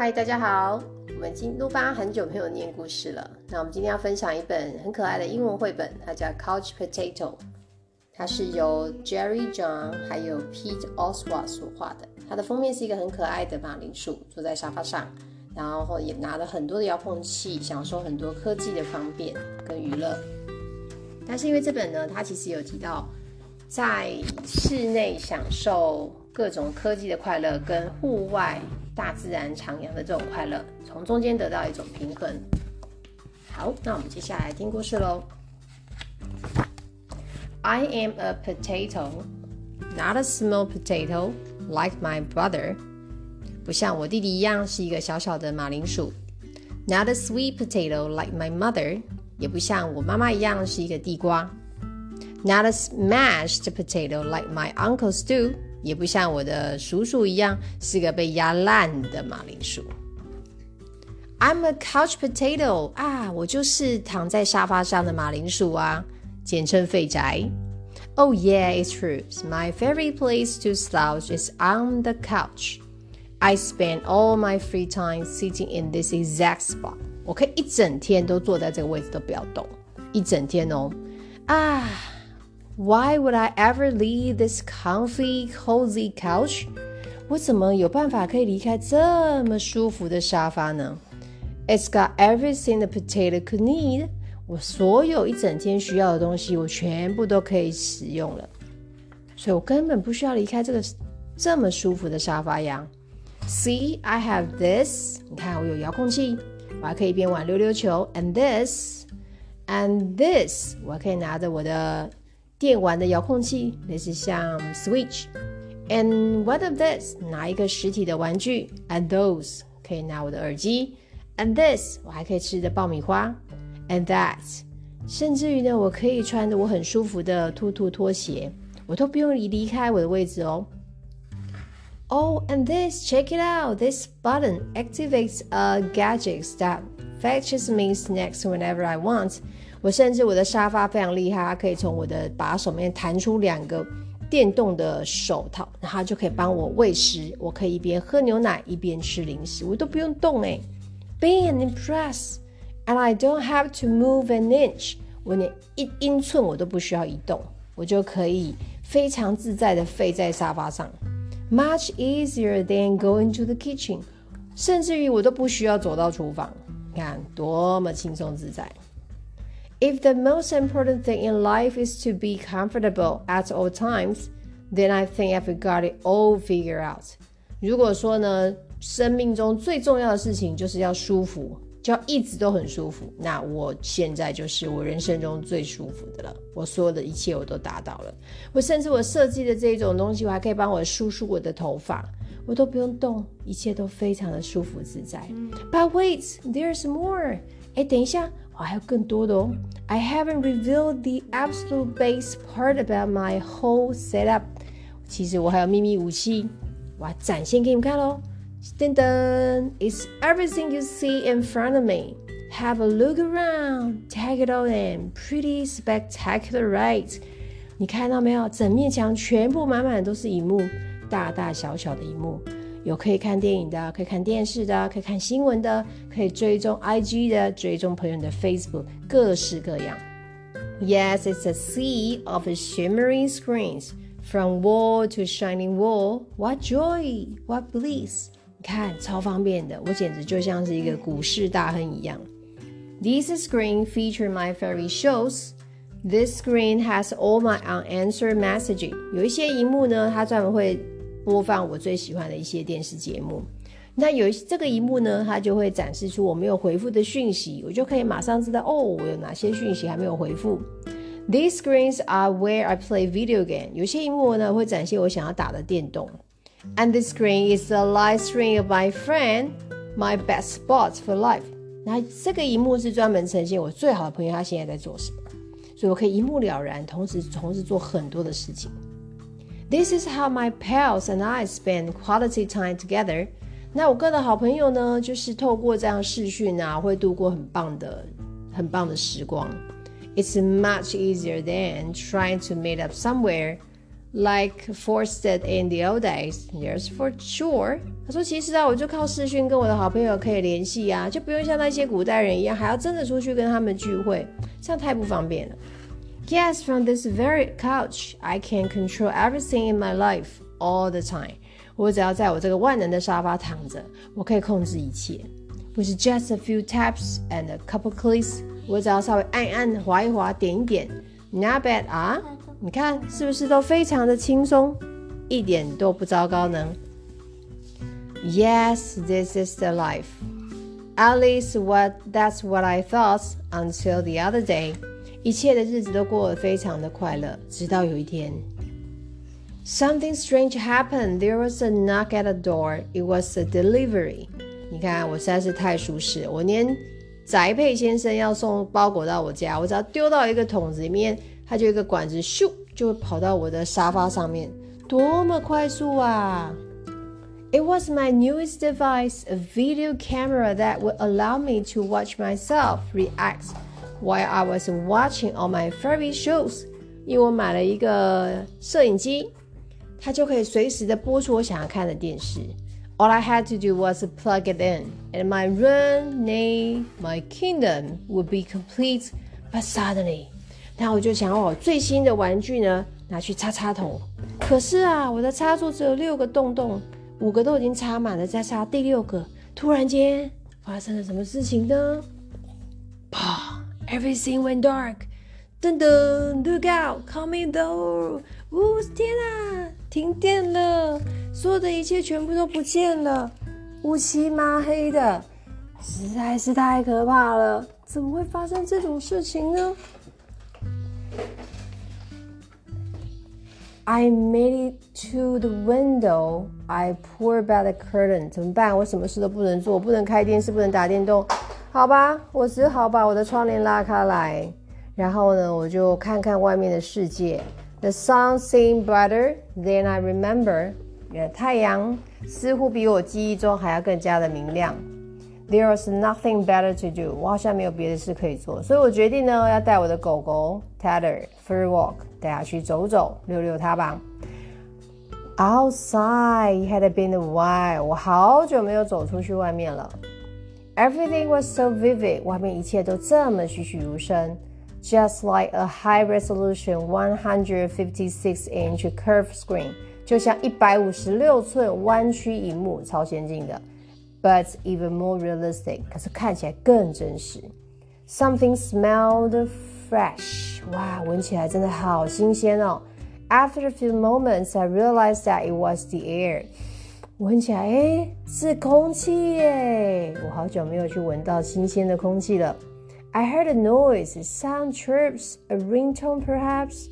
嗨，大家好！我们今陆巴很久没有念故事了。那我们今天要分享一本很可爱的英文绘本，它叫《Couch Potato》，它是由 Jerry John 还有 Pete Oswald 所画的。它的封面是一个很可爱的马铃薯坐在沙发上，然后也拿了很多的遥控器，享受很多科技的方便跟娱乐。但是因为这本呢，它其实有提到在室内享受各种科技的快乐，跟户外。大自然徜徉的这种快乐，从中间得到一种平衡。好，那我们接下来听故事喽。I am a potato, not a small potato like my brother。不像我弟弟一样是一个小小的马铃薯。Not a sweet potato like my mother，也不像我妈妈一样是一个地瓜。Not a smashed potato like my Uncle Stu。也不像我的叔叔一样是个被压烂的马铃薯。I'm a couch potato 啊，我就是躺在沙发上的马铃薯啊，简称废宅。Oh yeah, it's true. My favorite place to slouch is on the couch. I spend all my free time sitting in this exact spot. 我可以一整天都坐在这个位置都不要动，一整天哦。啊。Why would I ever leave this comfy, cozy couch? 我怎么有办法可以离开这么舒服的沙发呢？It's got everything the potato could need. 我所有一整天需要的东西，我全部都可以使用了，所以我根本不需要离开这个这么舒服的沙发呀。See, I have this. 你看，我有遥控器，我还可以边玩溜溜球，and this, and this，我还可以拿着我的。电玩的遥控器，类似像 Switch。And what of this？拿一个实体的玩具。And those 可以拿我的耳机。And this 我还可以吃的爆米花。And that 甚至于呢，我可以穿着我很舒服的兔兔拖鞋，我都不用离离开我的位置哦。Oh, and this, check it out. This button activates a gadget that fetches me snacks whenever I want. 我甚至我的沙发非常厉害，它可以从我的把手面弹出两个电动的手套，然后就可以帮我喂食。我可以一边喝牛奶一边吃零食，我都不用动哎。Being impressed, and I don't have to move an inch，我连一英寸我都不需要移动，我就可以非常自在的飞在沙发上。Much easier than going to the kitchen，甚至于我都不需要走到厨房，你看多么轻松自在。If the most important thing in life is to be comfortable at all times, then I think I've got it all figured out. 如果说呢，生命中最重要的事情就是要舒服，就要一直都很舒服，那我现在就是我人生中最舒服的了。我所有的一切我都达到了。我甚至我设计的这种东西，我还可以帮我梳梳我的头发，我都不用动，一切都非常的舒服自在。But wait, there's more. 哎，等一下，我 还有更多的哦。I haven't revealed the absolute base part about my whole setup。其实我还有秘密武器，我要展现给你们看喽。噔噔，It's everything you see in front of me. Have a look around, take it all in. Pretty spectacular, right? 你看到没有？整面墙全部满满都是荧幕，大大小小的荧幕。 有可以看电影的，可以看电视的，可以看新闻的，可以追踪 IG 的，追踪朋友的 Facebook，各式各样。Yes, it's a sea of shimmering screens from wall to shining wall. What joy, what bliss! 你看，超方便的，我简直就像是一个股市大亨一样。This screen feature my favorite shows. This screen has all my unanswered messaging. 有一些荧幕呢，它专门会 播放我最喜欢的一些电视节目，那有这个一幕呢，它就会展示出我没有回复的讯息，我就可以马上知道哦，我有哪些讯息还没有回复。These screens are where I play video game。有些荧幕呢会展现我想要打的电动。And this screen is the live stream of my friend, my best spot for life。那这个一幕是专门呈现我最好的朋友他现在在做什么，所以我可以一目了然，同时同时做很多的事情。This is how my pals and I spend quality time together。那我跟的好朋友呢，就是透过这样视讯啊，会度过很棒的、很棒的时光。It's much easier than trying to meet up somewhere like forced it in the old days. Yes, for sure. 他说：“其实啊，我就靠视讯跟我的好朋友可以联系啊，就不用像那些古代人一样，还要真的出去跟他们聚会，这样太不方便了。” Yes, from this very couch, I can control everything in my life all the time. 我只要在我这个万能的沙发躺着，我可以控制一切。With just a few taps and a couple clicks，我只要稍微按按、划一划、点一点，Not bad 啊！你看是不是都非常的轻松，一点都不糟糕呢？Yes, this is the life. At least what that's what I thought until the other day. 一切的日子都过得非常的快乐，直到有一天，Something strange happened. There was a knock at the door. It was a delivery. 你看，我实在是太舒适，我连宅配先生要送包裹到我家，我只要丢到一个桶子里面。它就一个管子，咻，就会跑到我的沙发上面，多么快速啊！It was my newest device, a video camera that would allow me to watch myself react while I was watching all my favorite shows。因为我买了一个摄影机，它就可以随时的播出我想要看的电视。All I had to do was plug it in, and my run, nay, my kingdom would be complete. But suddenly, 那我就想要我最新的玩具呢，拿去插插头。可是啊，我的插座只有六个洞洞，五个都已经插满了，再插第六个。突然间发生了什么事情呢？！Everything went dark。噔噔，Look out！Coming though！呜，天啊！停电了，所有的一切全部都不见了，乌漆抹黑的，实在是太可怕了。怎么会发生这种事情呢？I made it to the window. I pulled back the curtain. 怎么办？我什么事都不能做，不能开电视，不能打电动。好吧，我只好把我的窗帘拉开来，然后呢，我就看看外面的世界。The sun seemed brighter than I remember. 太阳似乎比我记忆中还要更加的明亮。There was nothing better to do. 我好像没有别的事可以做，所以我决定呢，要带我的狗狗 Tatter for a walk，带它去走走，溜溜它吧。Outside had been a while. 我好久没有走出去外面了。Everything was so vivid. 外面一切都这么栩栩如生，just like a high-resolution 156-inch curved screen，就像一百五十六寸弯曲荧幕，超先进的。but even more realistic，可是看起来更真实。Something smelled fresh，哇，闻起来真的好新鲜哦。After a few moments, I realized that it was the air。闻起来，哎，是空气耶！ 我好久没有去闻到新鲜的空气了。I heard a noise, sound chirps, a ringtone perhaps。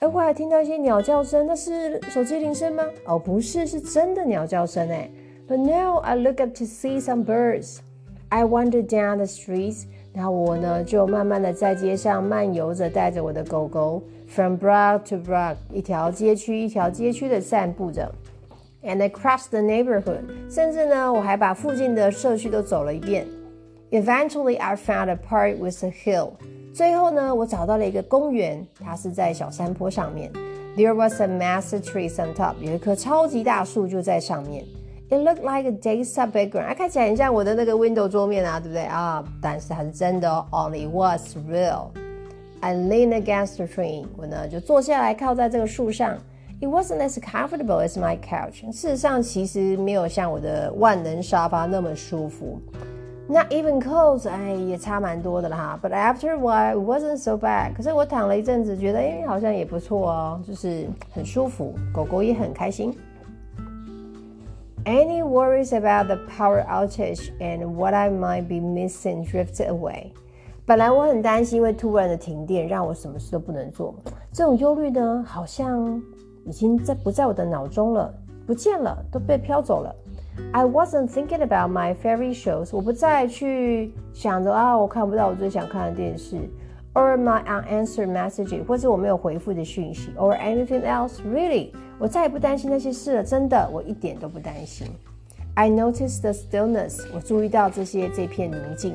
哎，我还听到一些鸟叫声，那是手机铃声吗？哦，不是，是真的鸟叫声哎。but now I look up to see some birds. I wander down the streets. 然后我呢，就慢慢的在街上漫游着，带着我的狗狗，from block to block，一条街区一条街区的散步着。And I crossed the neighborhood，甚至呢，我还把附近的社区都走了一遍。Eventually, I found a park with a hill。最后呢，我找到了一个公园，它是在小山坡上面。There was a massive tree on top，有一棵超级大树就在上面。It looked like a desktop background，看起来很像我的那个 window 桌面啊，对不对啊？但是它是真的哦，only was real。I leaned against the tree，我呢就坐下来靠在这个树上。 It wasn't as comfortable as my couch。事实上，其实没有像我的万能沙发那么舒服。Not even close，哎，也差蛮多的了哈。But after a while, it wasn't so bad。可是我躺了一阵子，觉得哎，好像也不错哦，就是很舒服，狗狗也很开心。Any worries about the power outage and what I might be missing drifted away。本来我很担心因为突然的停电，让我什么事都不能做。这种忧虑呢，好像已经在不在我的脑中了，不见了，都被飘走了。I wasn't thinking about my favorite shows。我不再去想着啊，我看不到我最想看的电视。or my unanswered message，或者我没有回复的讯息，or anything else really，我再也不担心那些事了，真的，我一点都不担心。I noticed the stillness，我注意到这些这片宁静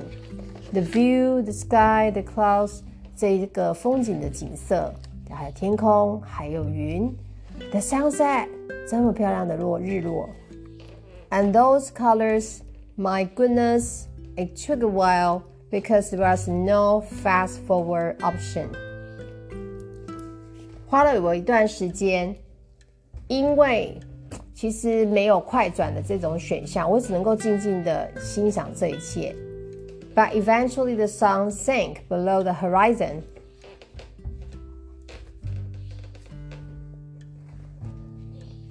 ，the view, the sky, the clouds，这个风景的景色，还有天空，还有云 The sunset，这么漂亮的落日落。And those colors, my goodness, it took a while because there was no fast forward option. 花了我一段时间，因为其实没有快转的这种选项，我只能够静静的欣赏这一切。But eventually the sun sank below the horizon.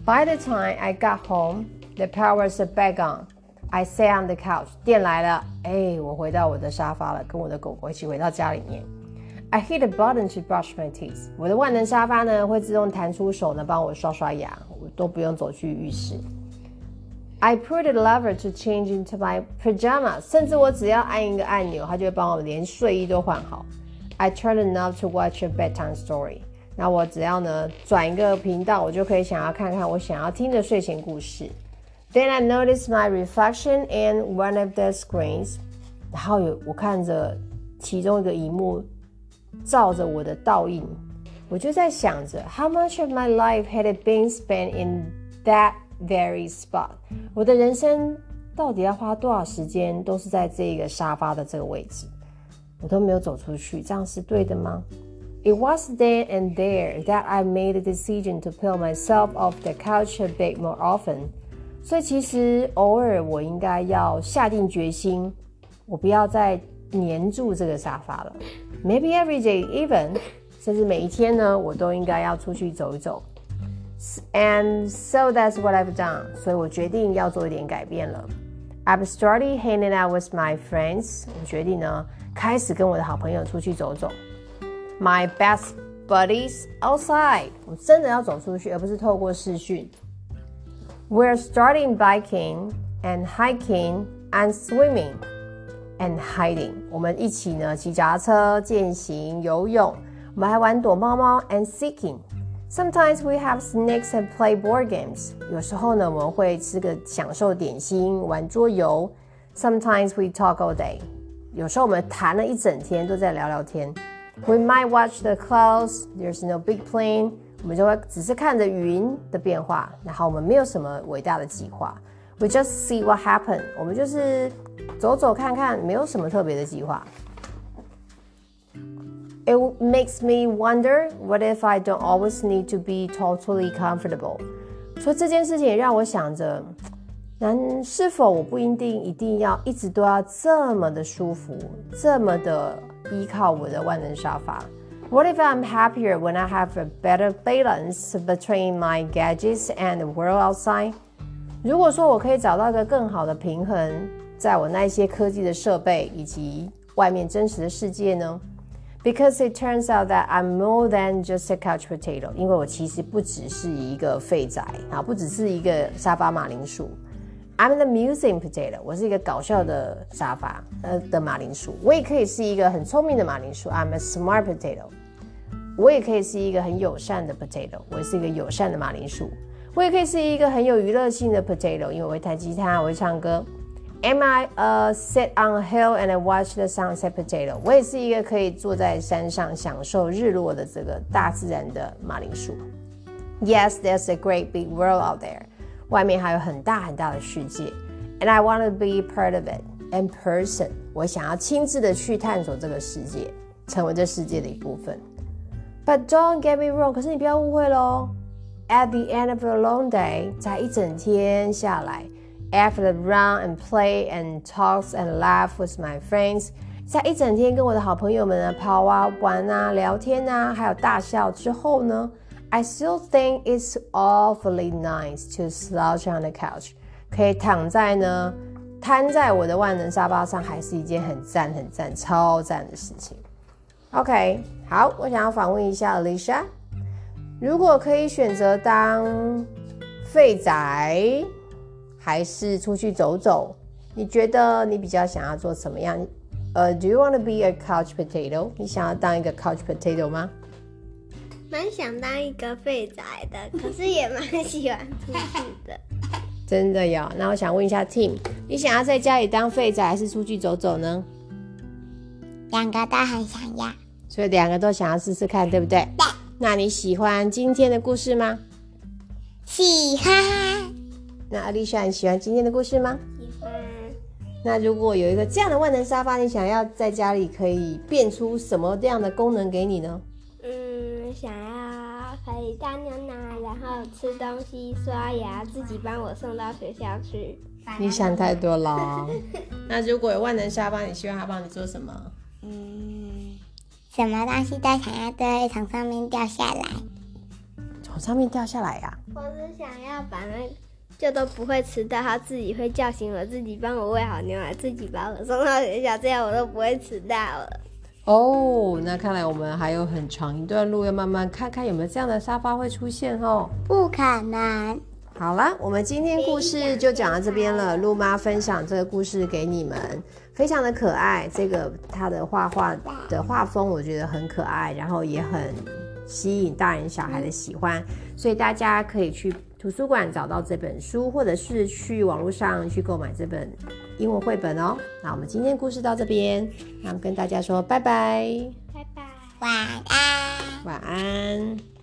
By the time I got home, the power was back on. I sat on the couch. 电来了，哎，我回到我的沙发了，跟我的狗狗一起回到家里面。I hit a button to brush my teeth. 我的万能沙发呢会自动弹出手呢，帮我刷刷牙，我都不用走去浴室。I put a lever to change into my pajamas. 甚至我只要按一个按钮，它就会帮我连睡衣都换好。I turn the knob to watch a bedtime story. 那我只要呢转一个频道，我就可以想要看看我想要听的睡前故事。Then I noticed my reflection in one of the screens，然后有我看着其中一个荧幕照着我的倒影，我就在想着，How much of my life had it been spent in that very spot？我的人生到底要花多少时间都是在这个沙发的这个位置，我都没有走出去，这样是对的吗 ？It was then and there that I made a decision to peel myself off the couch a bit more often. 所以其实偶尔我应该要下定决心，我不要再黏住这个沙发了。Maybe every day, even 甚至每一天呢，我都应该要出去走一走。And so that's what I've done. 所以我决定要做一点改变了。I've started hanging out with my friends. 我决定呢，开始跟我的好朋友出去走走。 my best buddies outside. 我真的要走出去，而不是透过视讯。We're starting biking and hiking and swimming and hiding. 我们一起呢骑脚踏车、健行、游泳。我们还玩躲猫猫 and seeking. Sometimes we have snacks and play board games. 有时候呢，我们会吃个享受点心、玩桌游。Sometimes we talk all day. 有时候我们谈了一整天，都在聊聊天。 We might watch the clouds. There's no big plan. 我们就会只是看着云的变化，然后我们没有什么伟大的计划。We just see what happened. 我们就是走走看看，没有什么特别的计划。It makes me wonder what if I don't always need to be totally comfortable. 所以这件事情也让我想着，那是否我不一定一定要一直都要这么的舒服，这么的。 依靠我的万能沙发。What if I'm happier when I have a better balance between my gadgets and the world outside？如果说我可以找到一个更好的平衡，在我那些科技的设备以及外面真实的世界呢？Because it turns out that I'm more than just a couch potato，因为我其实不只是一个废宅啊，不只是一个沙发马铃薯。I'm the amusing potato，我是一个搞笑的沙发，呃的马铃薯。我也可以是一个很聪明的马铃薯，I'm a smart potato。我也可以是一个很友善的 potato，我是一个友善的马铃薯。我也可以是一个很有娱乐性的 potato，因为我会弹吉他，我会唱歌。Am I a sit on a hill and watch the sunset potato？我也是一个可以坐在山上享受日落的这个大自然的马铃薯。Yes, there's a great big world out there. 外面还有很大很大的世界，and I want to be part of it in person。我想要亲自的去探索这个世界，成为这世界的一部分。But don't get me wrong，可是你不要误会喽。At the end of a long day，在一整天下来，after the run and play and talks and laugh with my friends，在一整天跟我的好朋友们啊跑啊玩啊聊天啊，还有大笑之后呢？I still think it's awfully nice to slouch on the couch。可以躺在呢，瘫在我的万能沙发上，还是一件很赞、很赞、超赞的事情。OK，好，我想要访问一下 Alicia，如果可以选择当废宅，还是出去走走，你觉得你比较想要做什么样？呃，Do you want to be a couch potato？你想要当一个 couch potato 吗？蛮想当一个废宅的，可是也蛮喜欢出去的。真的有？那我想问一下 Tim，你想要在家里当废宅，还是出去走走呢？两个都很想要，所以两个都想要试试看，对不对？对。那你喜欢今天的故事吗？喜欢。那阿丽莎，你喜欢今天的故事吗？喜欢。那如果有一个这样的万能沙发，你想要在家里可以变出什么这样的功能给你呢？嗯，想要可以倒牛奶，然后吃东西、刷牙，自己帮我送到学校去。你想太多了。那如果有万能沙发，你希望他帮你做什么？嗯，什么东西都想要都会从上面掉下来。从上面掉下来呀、我是想要把那就都不会迟到，他自己会叫醒我，自己帮我喂好牛奶，自己把我送到学校，这样我都不会迟到了。哦，那看来我们还有很长一段路要慢慢看看有没有这样的沙发会出现哦。不可能。好了，我们今天故事就讲到这边了。鹿妈分享这个故事给你们，非常的可爱。这个它的画画的画风我觉得很可爱，然后也很吸引大人小孩的喜欢，所以大家可以去图书馆找到这本书或者是去网络上去购买这本英文绘本哦。那我们今天故事到这边那我们跟大家说拜拜。拜拜。晚安。晚安。